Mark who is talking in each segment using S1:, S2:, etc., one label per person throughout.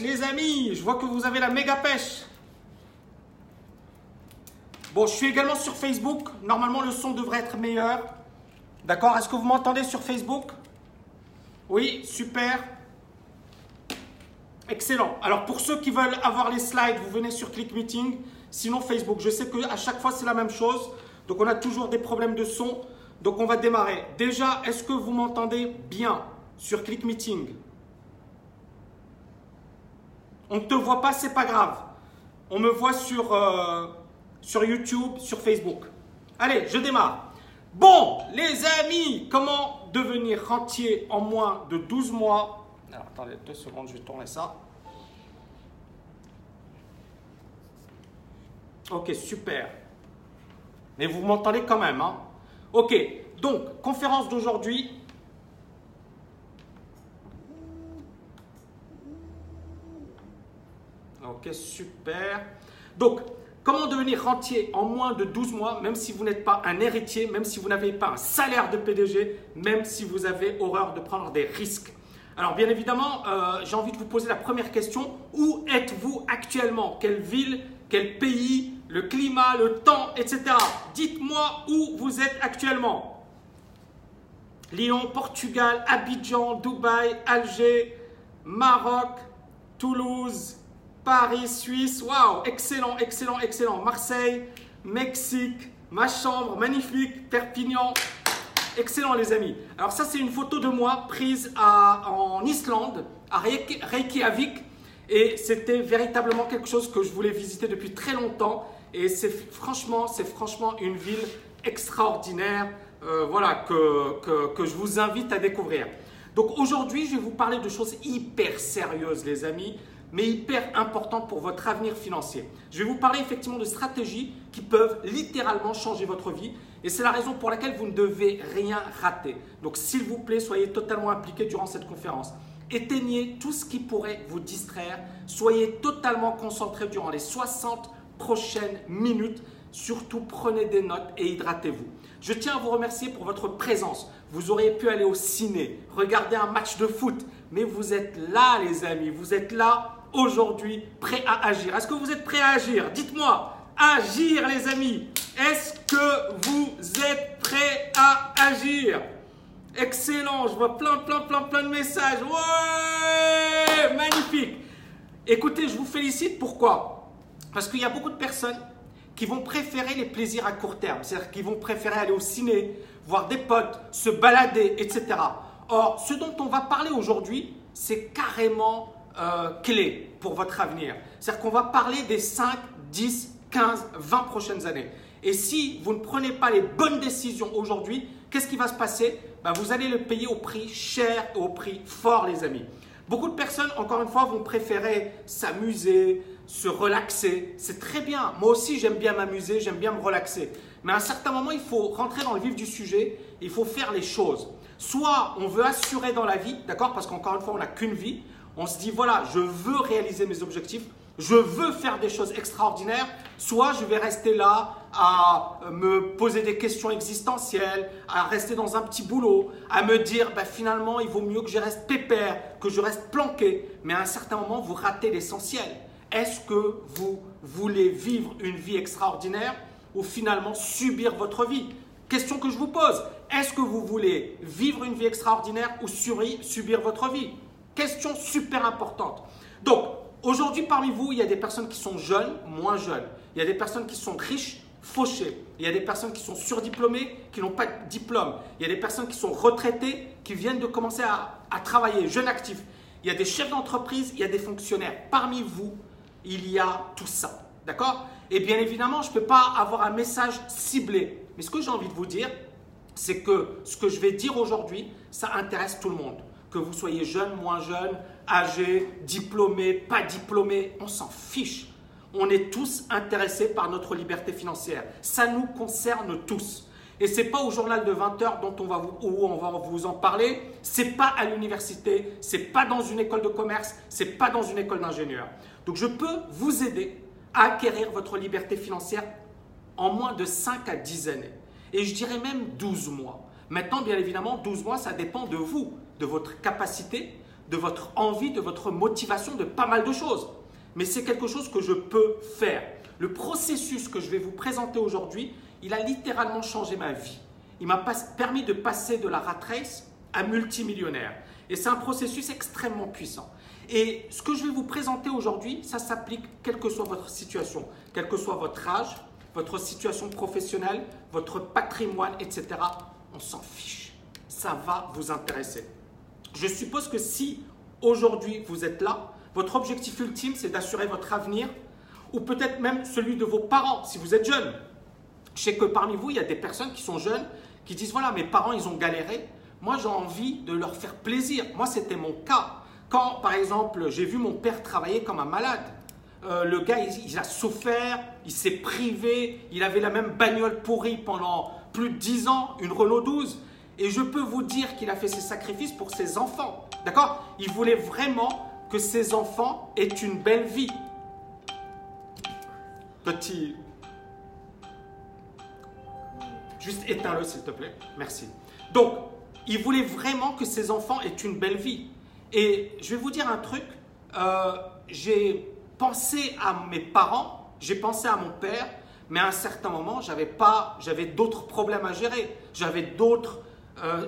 S1: les amis. Je vois que vous avez la méga pêche. Bon, je suis également sur Facebook. Normalement, le son devrait être meilleur. D'accord? Est-ce que vous m'entendez sur Facebook? Oui, super. Excellent. Alors, pour ceux qui veulent avoir les slides, vous venez sur Click Meeting. Sinon, Facebook. Je sais qu'à chaque fois, c'est la même chose. Donc, on a toujours des problèmes de son. Donc, on va démarrer. Déjà, est-ce que vous m'entendez bien sur Click Meeting? On ne te voit pas, c'est pas grave. On me voit sur, euh, sur YouTube, sur Facebook. Allez, je démarre. Bon, les amis, comment devenir rentier en moins de 12 mois? Alors, attendez deux secondes, je vais tourner ça. Ok, super. Mais vous m'entendez quand même, hein Ok, donc, conférence d'aujourd'hui. Ok, super. Donc, comment devenir rentier en moins de 12 mois, même si vous n'êtes pas un héritier, même si vous n'avez pas un salaire de PDG, même si vous avez horreur de prendre des risques? Alors bien évidemment, euh, j'ai envie de vous poser la première question. Où êtes-vous actuellement? Quelle ville? Quel pays? Le climat? Le temps? Etc. Dites-moi où vous êtes actuellement. Lyon, Portugal, Abidjan, Dubaï, Alger, Maroc, Toulouse, Paris, Suisse. Waouh, excellent, excellent, excellent. Marseille, Mexique, ma chambre, magnifique. Perpignan. Excellent les amis. Alors ça c'est une photo de moi prise en Islande, à Reykjavik. Et c'était véritablement quelque chose que je voulais visiter depuis très longtemps. Et c'est franchement, c'est franchement une ville extraordinaire. Euh, voilà, que, que, que je vous invite à découvrir. Donc aujourd'hui, je vais vous parler de choses hyper sérieuses, les amis, mais hyper importantes pour votre avenir financier. Je vais vous parler effectivement de stratégies qui peuvent littéralement changer votre vie. Et c'est la raison pour laquelle vous ne devez rien rater. Donc s'il vous plaît, soyez totalement impliqués durant cette conférence. Éteignez tout ce qui pourrait vous distraire. Soyez totalement concentrés durant les 60 prochaines minutes. Surtout, prenez des notes et hydratez-vous. Je tiens à vous remercier pour votre présence. Vous auriez pu aller au ciné, regarder un match de foot, mais vous êtes là, les amis. Vous êtes là aujourd'hui, prêts à agir. Est-ce que vous êtes prêts à agir? Dites-moi, agir, les amis. Est-ce que vous êtes prêts à agir? Excellent, je vois plein, plein, plein, plein de messages. Ouais, magnifique. Écoutez, je vous félicite. Pourquoi? Parce qu'il y a beaucoup de personnes qui vont préférer les plaisirs à court terme, c'est-à-dire qu'ils vont préférer aller au ciné, voir des potes, se balader, etc. Or, ce dont on va parler aujourd'hui, c'est carrément euh, clé pour votre avenir. C'est-à-dire qu'on va parler des 5, 10, 15, 20 prochaines années. Et si vous ne prenez pas les bonnes décisions aujourd'hui, qu'est-ce qui va se passer? Ben, Vous allez le payer au prix cher au prix fort, les amis. Beaucoup de personnes, encore une fois, vont préférer s'amuser, se relaxer. C'est très bien. Moi aussi, j'aime bien m'amuser, j'aime bien me relaxer. Mais à un certain moment, il faut rentrer dans le vif du sujet, il faut faire les choses. Soit on veut assurer dans la vie, d'accord? Parce qu'encore une fois, on n'a qu'une vie. On se dit, voilà, je veux réaliser mes objectifs, je veux faire des choses extraordinaires, soit je vais rester là à me poser des questions existentielles, à rester dans un petit boulot, à me dire ben, finalement il vaut mieux que je reste pépère, que je reste planqué. Mais à un certain moment, vous ratez l'essentiel. Est-ce que vous voulez vivre une vie extraordinaire ou finalement subir votre vie? Question que je vous pose. Est-ce que vous voulez vivre une vie extraordinaire ou subir votre vie? Question super importante. Donc, aujourd'hui parmi vous, il y a des personnes qui sont jeunes, moins jeunes. Il y a des personnes qui sont riches, fauchées. Il y a des personnes qui sont surdiplômées, qui n'ont pas de diplôme. Il y a des personnes qui sont retraitées, qui viennent de commencer à, à travailler, jeunes actifs. Il y a des chefs d'entreprise, il y a des fonctionnaires. Parmi vous, il y a tout ça. D'accord? Et bien évidemment, je ne peux pas avoir un message ciblé. Mais ce que j'ai envie de vous dire, c'est que ce que je vais dire aujourd'hui, ça intéresse tout le monde. Que vous soyez jeune, moins jeune, âgé, diplômé, pas diplômé, on s'en fiche. On est tous intéressés par notre liberté financière. Ça nous concerne tous. Et ce n'est pas au journal de 20 heures dont on va vous, où on va vous en parler. Ce n'est pas à l'université. Ce n'est pas dans une école de commerce. Ce n'est pas dans une école d'ingénieur. Donc je peux vous aider à acquérir votre liberté financière en moins de 5 à 10 années. Et je dirais même 12 mois. Maintenant, bien évidemment, 12 mois, ça dépend de vous, de votre capacité, de votre envie, de votre motivation, de pas mal de choses. Mais c'est quelque chose que je peux faire. Le processus que je vais vous présenter aujourd'hui, il a littéralement changé ma vie. Il m'a permis de passer de la rat race à multimillionnaire. Et c'est un processus extrêmement puissant. Et ce que je vais vous présenter aujourd'hui, ça s'applique quelle que soit votre situation, quel que soit votre âge, votre situation professionnelle, votre patrimoine, etc. On s'en fiche. Ça va vous intéresser. Je suppose que si aujourd'hui vous êtes là, votre objectif ultime, c'est d'assurer votre avenir ou peut-être même celui de vos parents si vous êtes jeune. Je sais que parmi vous, il y a des personnes qui sont jeunes qui disent voilà, mes parents, ils ont galéré. Moi, j'ai envie de leur faire plaisir. Moi, c'était mon cas. Quand, par exemple, j'ai vu mon père travailler comme un malade, euh, le gars, il, a souffert, il s'est privé, il avait la même bagnole pourrie pendant plus de 10 ans, une Renault 12. Et je peux vous dire qu'il a fait ses sacrifices pour ses enfants. D'accord? Il voulait vraiment que ses enfants aient une belle vie. Petit. Juste éteins-le, s'il te plaît. Merci. Donc, il voulait vraiment que ses enfants aient une belle vie. Et je vais vous dire un truc. Euh, j'ai pensé à mes parents, j'ai pensé à mon père, mais à un certain moment, j'avais pas, j'avais d'autres problèmes à gérer. J'avais d'autres, euh,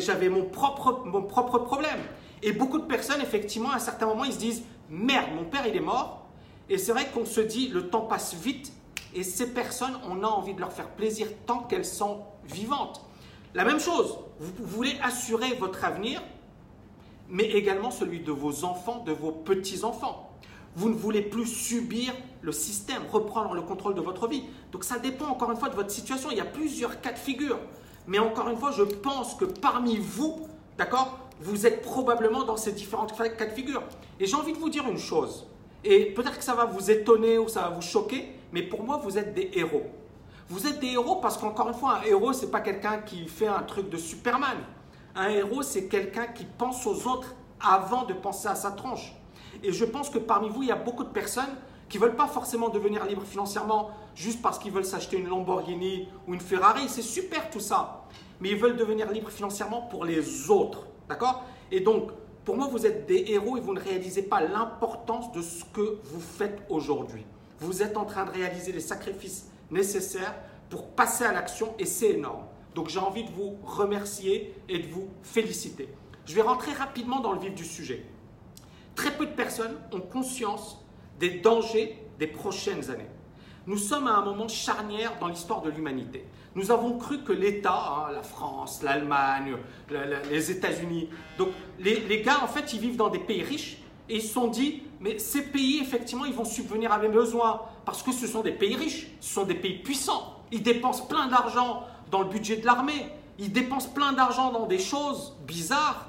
S1: j'avais, mon propre, mon propre problème. Et beaucoup de personnes, effectivement, à un certain moment, ils se disent merde, mon père, il est mort. Et c'est vrai qu'on se dit le temps passe vite. Et ces personnes, on a envie de leur faire plaisir tant qu'elles sont vivantes. La même chose, vous voulez assurer votre avenir, mais également celui de vos enfants, de vos petits-enfants. Vous ne voulez plus subir le système, reprendre le contrôle de votre vie. Donc ça dépend encore une fois de votre situation. Il y a plusieurs cas de figure. Mais encore une fois, je pense que parmi vous, d'accord, vous êtes probablement dans ces différents cas de figure. Et j'ai envie de vous dire une chose. Et peut-être que ça va vous étonner ou ça va vous choquer, mais pour moi, vous êtes des héros. Vous êtes des héros parce qu'encore une fois, un héros, ce n'est pas quelqu'un qui fait un truc de Superman. Un héros, c'est quelqu'un qui pense aux autres avant de penser à sa tronche. Et je pense que parmi vous, il y a beaucoup de personnes qui ne veulent pas forcément devenir libres financièrement juste parce qu'ils veulent s'acheter une Lamborghini ou une Ferrari. C'est super tout ça. Mais ils veulent devenir libres financièrement pour les autres. D'accord? Et donc, pour moi, vous êtes des héros et vous ne réalisez pas l'importance de ce que vous faites aujourd'hui. Vous êtes en train de réaliser les sacrifices nécessaires pour passer à l'action et c'est énorme. Donc j'ai envie de vous remercier et de vous féliciter. Je vais rentrer rapidement dans le vif du sujet. Très peu de personnes ont conscience des dangers des prochaines années. Nous sommes à un moment charnière dans l'histoire de l'humanité. Nous avons cru que l'État, hein, la France, l'Allemagne, les États-Unis, donc les, les, gars en fait ils vivent dans des pays riches et ils se sont dit mais ces pays effectivement ils vont subvenir à mes besoins parce que ce sont des pays riches, ce sont des pays puissants, ils dépensent plein d'argent dans le budget de l'armée, ils dépensent plein d'argent dans des choses bizarres.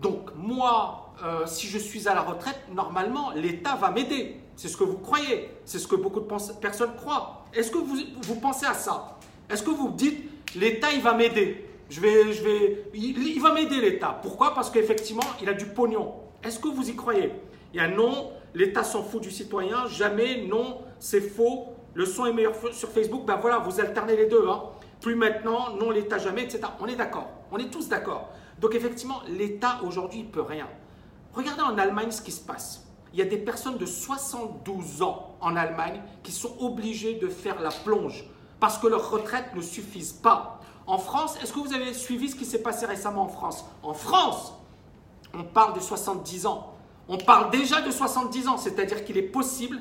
S1: Donc moi, euh, si je suis à la retraite, normalement, l'État va m'aider. C'est ce que vous croyez, c'est ce que beaucoup de personnes croient. Est-ce que vous, vous pensez à ça? Est-ce que vous dites, l'État, il va m'aider? Je vais, je vais, il, va m'aider l'État. Pourquoi? Parce qu'effectivement, il a du pognon. Est-ce que vous y croyez? Il y a non, l'État s'en fout du citoyen, jamais, non, c'est faux, le son est meilleur sur Facebook, ben voilà, vous alternez les deux. Hein plus maintenant, non l'État jamais, etc. On est d'accord, on est tous d'accord. Donc effectivement, l'État aujourd'hui ne peut rien. Regardez en Allemagne ce qui se passe. Il y a des personnes de 72 ans en Allemagne qui sont obligées de faire la plonge parce que leurs retraites ne suffisent pas. En France, est-ce que vous avez suivi ce qui s'est passé récemment en France? En France, on parle de 70 ans. On parle déjà de 70 ans, c'est-à-dire qu'il est possible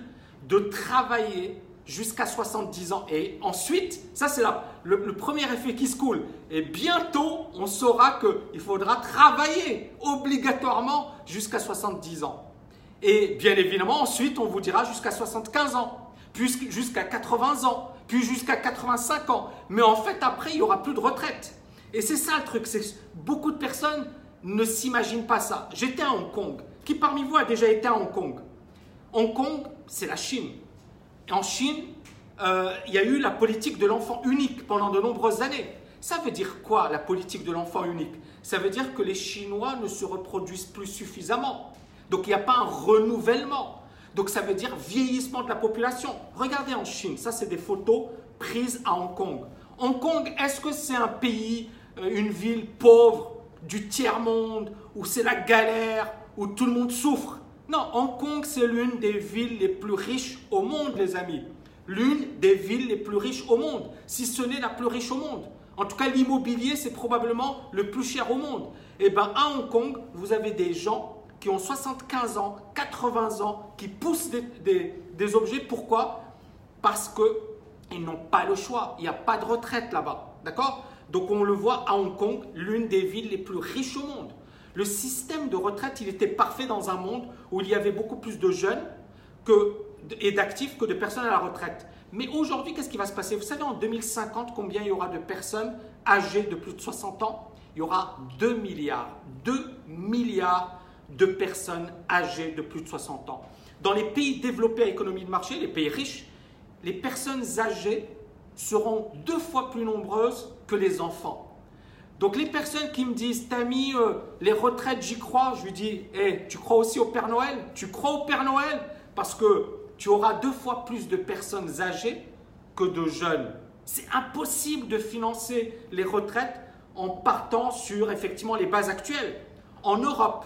S1: de travailler jusqu'à 70 ans. Et ensuite, ça c'est le, le, premier effet qui se coule. Et bientôt, on saura qu'il faudra travailler obligatoirement jusqu'à 70 ans. Et bien évidemment, ensuite, on vous dira jusqu'à 75 ans, puis jusqu'à 80 ans, puis jusqu'à 85 ans. Mais en fait, après, il n'y aura plus de retraite. Et c'est ça le truc, c'est beaucoup de personnes ne s'imaginent pas ça. J'étais à Hong Kong. Qui parmi vous a déjà été à Hong Kong? Hong Kong, c'est la Chine. En Chine, euh, il y a eu la politique de l'enfant unique pendant de nombreuses années. Ça veut dire quoi, la politique de l'enfant unique? Ça veut dire que les Chinois ne se reproduisent plus suffisamment. Donc il n'y a pas un renouvellement. Donc ça veut dire vieillissement de la population. Regardez en Chine, ça c'est des photos prises à Hong Kong. Hong Kong, est-ce que c'est un pays, euh, une ville pauvre du tiers-monde, où c'est la galère, où tout le monde souffre? Non, Hong Kong, c'est l'une des villes les plus riches au monde, les amis. L'une des villes les plus riches au monde, si ce n'est la plus riche au monde. En tout cas, l'immobilier, c'est probablement le plus cher au monde. Et eh bien, à Hong Kong, vous avez des gens qui ont 75 ans, 80 ans, qui poussent des, des objets. Pourquoi? Parce qu'ils n'ont pas le choix. Il n'y a pas de retraite là-bas. D'accord? Donc, on le voit à Hong Kong, l'une des villes les plus riches au monde. Le système de retraite, il était parfait dans un monde où il y avait beaucoup plus de jeunes et d'actifs que de personnes à la retraite. Mais aujourd'hui, qu'est-ce qui va se passer? Vous savez, en 2050, combien il y aura de personnes âgées de plus de 60 ans? Il y aura 2 milliards. 2 milliards de personnes âgées de plus de 60 ans. Dans les pays développés à économie de marché, les pays riches, les personnes âgées seront deux fois plus nombreuses que les enfants. Donc les personnes qui me disent, t'as mis euh, les retraites, j'y crois, je lui dis, hey, tu crois aussi au Père Noël? Tu crois au Père Noël? Parce que tu auras deux fois plus de personnes âgées que de jeunes. C'est impossible de financer les retraites en partant sur effectivement les bases actuelles. En Europe,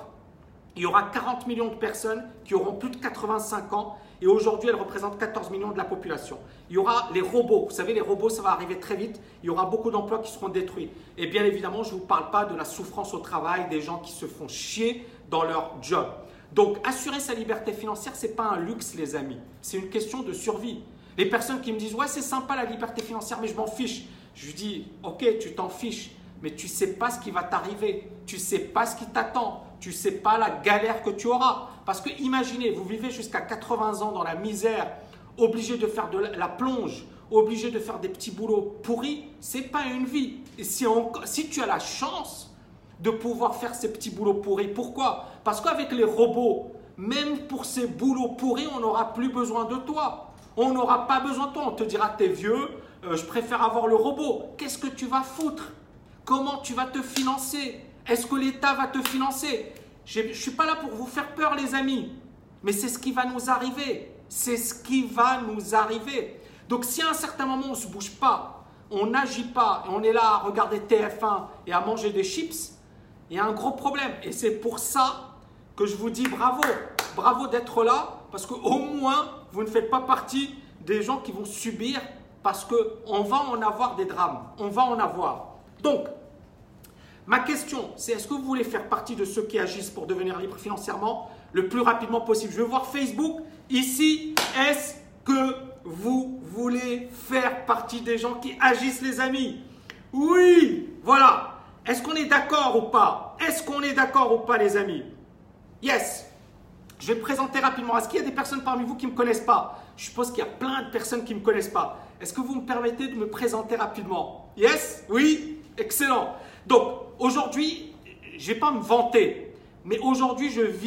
S1: il y aura 40 millions de personnes qui auront plus de 85 ans et aujourd'hui, elles représentent 14 millions de la population. Il y aura les robots. Vous savez, les robots, ça va arriver très vite. Il y aura beaucoup d'emplois qui seront détruits. Et bien évidemment, je ne vous parle pas de la souffrance au travail, des gens qui se font chier dans leur job. Donc, assurer sa liberté financière, ce n'est pas un luxe, les amis. C'est une question de survie. Les personnes qui me disent, ouais, c'est sympa la liberté financière, mais je m'en fiche. Je lui dis, ok, tu t'en fiches, mais tu ne sais pas ce qui va t'arriver. Tu ne sais pas ce qui t'attend tu ne sais pas la galère que tu auras. Parce que imaginez, vous vivez jusqu'à 80 ans dans la misère, obligé de faire de la plonge, obligé de faire des petits boulots pourris, c'est pas une vie. Et si, tu as la chance de pouvoir faire ces petits boulots pourris, pourquoi? Parce qu'avec les robots, même pour ces boulots pourris, on n'aura plus besoin de toi. On n'aura pas besoin de toi. On te dira, t'es vieux, euh, je préfère avoir le robot. Qu'est-ce que tu vas foutre? Comment tu vas te financer? Est-ce que l'État va te financer? Je ne suis pas là pour vous faire peur, les amis. Mais c'est ce qui va nous arriver. C'est ce qui va nous arriver. Donc si à un certain moment on ne se bouge pas, on n'agit pas, et on est là à regarder TF1 et à manger des chips, il y a un gros problème. Et c'est pour ça que je vous dis bravo. Bravo d'être là, parce qu'au moins, vous ne faites pas partie des gens qui vont subir, parce qu'on va en avoir des drames. On va en avoir. Donc, Ma question, c'est est-ce que vous voulez faire partie de ceux qui agissent pour devenir libre financièrement le plus rapidement possible? Je veux voir Facebook ici. Est-ce que vous voulez faire partie des gens qui agissent, les amis? Oui, voilà. Est-ce qu'on est, d'accord ou pas? Est-ce qu'on est d'accord ou pas, les amis? Yes. Je vais me présenter rapidement. Est-ce qu'il y a des personnes parmi vous qui ne me connaissent pas? Je suppose qu'il y a plein de personnes qui ne me connaissent pas. Est-ce que vous me permettez de me présenter rapidement? Yes? Oui? Excellent. Donc, aujourd'hui, je ne vais pas me vanter, mais aujourd'hui, je vis